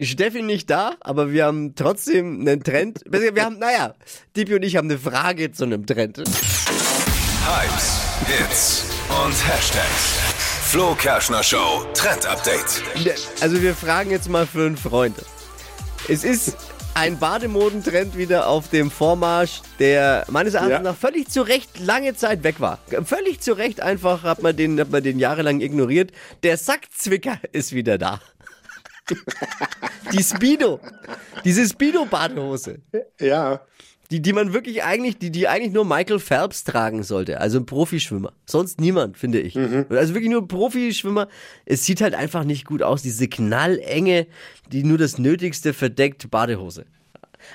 Steffi nicht da, aber wir haben trotzdem einen Trend. Wir haben, naja, Dipi und ich haben eine Frage zu einem Trend. Hypes, Hits und Hashtags. Flo Kerschner Show Trend Update. Also wir fragen jetzt mal für einen Freund. Es ist ein Bademodentrend wieder auf dem Vormarsch, der meines Erachtens Ja. nach völlig zu Recht lange Zeit weg war. Völlig zu Recht einfach hat man den, hat man den jahrelang ignoriert. Der Sackzwicker ist wieder da. Die Speedo. Diese Speedo-Badehose. Ja. Die, die man wirklich eigentlich, die, die eigentlich nur Michael Phelps tragen sollte. Also ein Profischwimmer. Sonst niemand, finde ich. Also wirklich nur ein Profischwimmer. Es sieht halt einfach nicht gut aus. Diese knallenge, die nur das Nötigste verdeckt Badehose.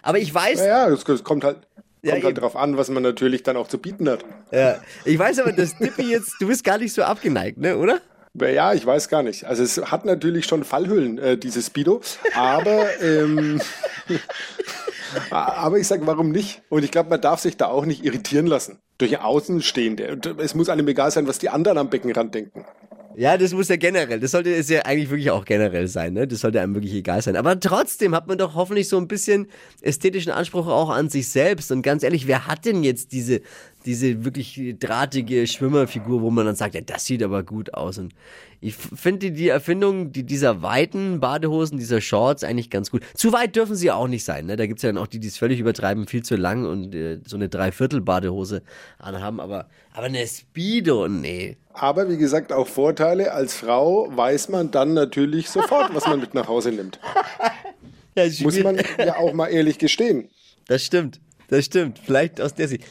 Aber ich weiß, Naja, es es kommt halt, Ja, kommt halt eben. drauf an, was man natürlich dann auch zu bieten hat. ja, ich weiß aber, dass Dippy jetzt, du bist gar nicht so abgeneigt, ne, oder? Ja, ich weiß gar nicht. Also es hat natürlich schon Fallhüllen, äh, dieses Speedo, aber ähm, aber ich sag, warum nicht? Und ich glaube, man darf sich da auch nicht irritieren lassen durch Außenstehende. Und es muss einem egal sein, was die anderen am Beckenrand denken. Ja, das muss ja generell, das sollte es ja eigentlich wirklich auch generell sein, ne? Das sollte einem wirklich egal sein. Aber trotzdem hat man doch hoffentlich so ein bisschen ästhetischen Anspruch auch an sich selbst. Und ganz ehrlich, wer hat denn jetzt diese, diese wirklich drahtige Schwimmerfigur, wo man dann sagt, ja, das sieht aber gut aus. Und ich finde die Erfindung die, dieser weiten Badehosen, dieser Shorts eigentlich ganz gut. Zu weit dürfen sie auch nicht sein, ne? Da gibt's ja dann auch die, die es völlig übertreiben, viel zu lang und äh, so eine Dreiviertel-Badehose anhaben. Aber, aber eine Speedo, nee. Aber wie gesagt, auch Vorteile. Als Frau weiß man dann natürlich sofort, was man mit nach Hause nimmt. Muss man ja auch mal ehrlich gestehen. Das stimmt. Das stimmt. Vielleicht aus der Sicht.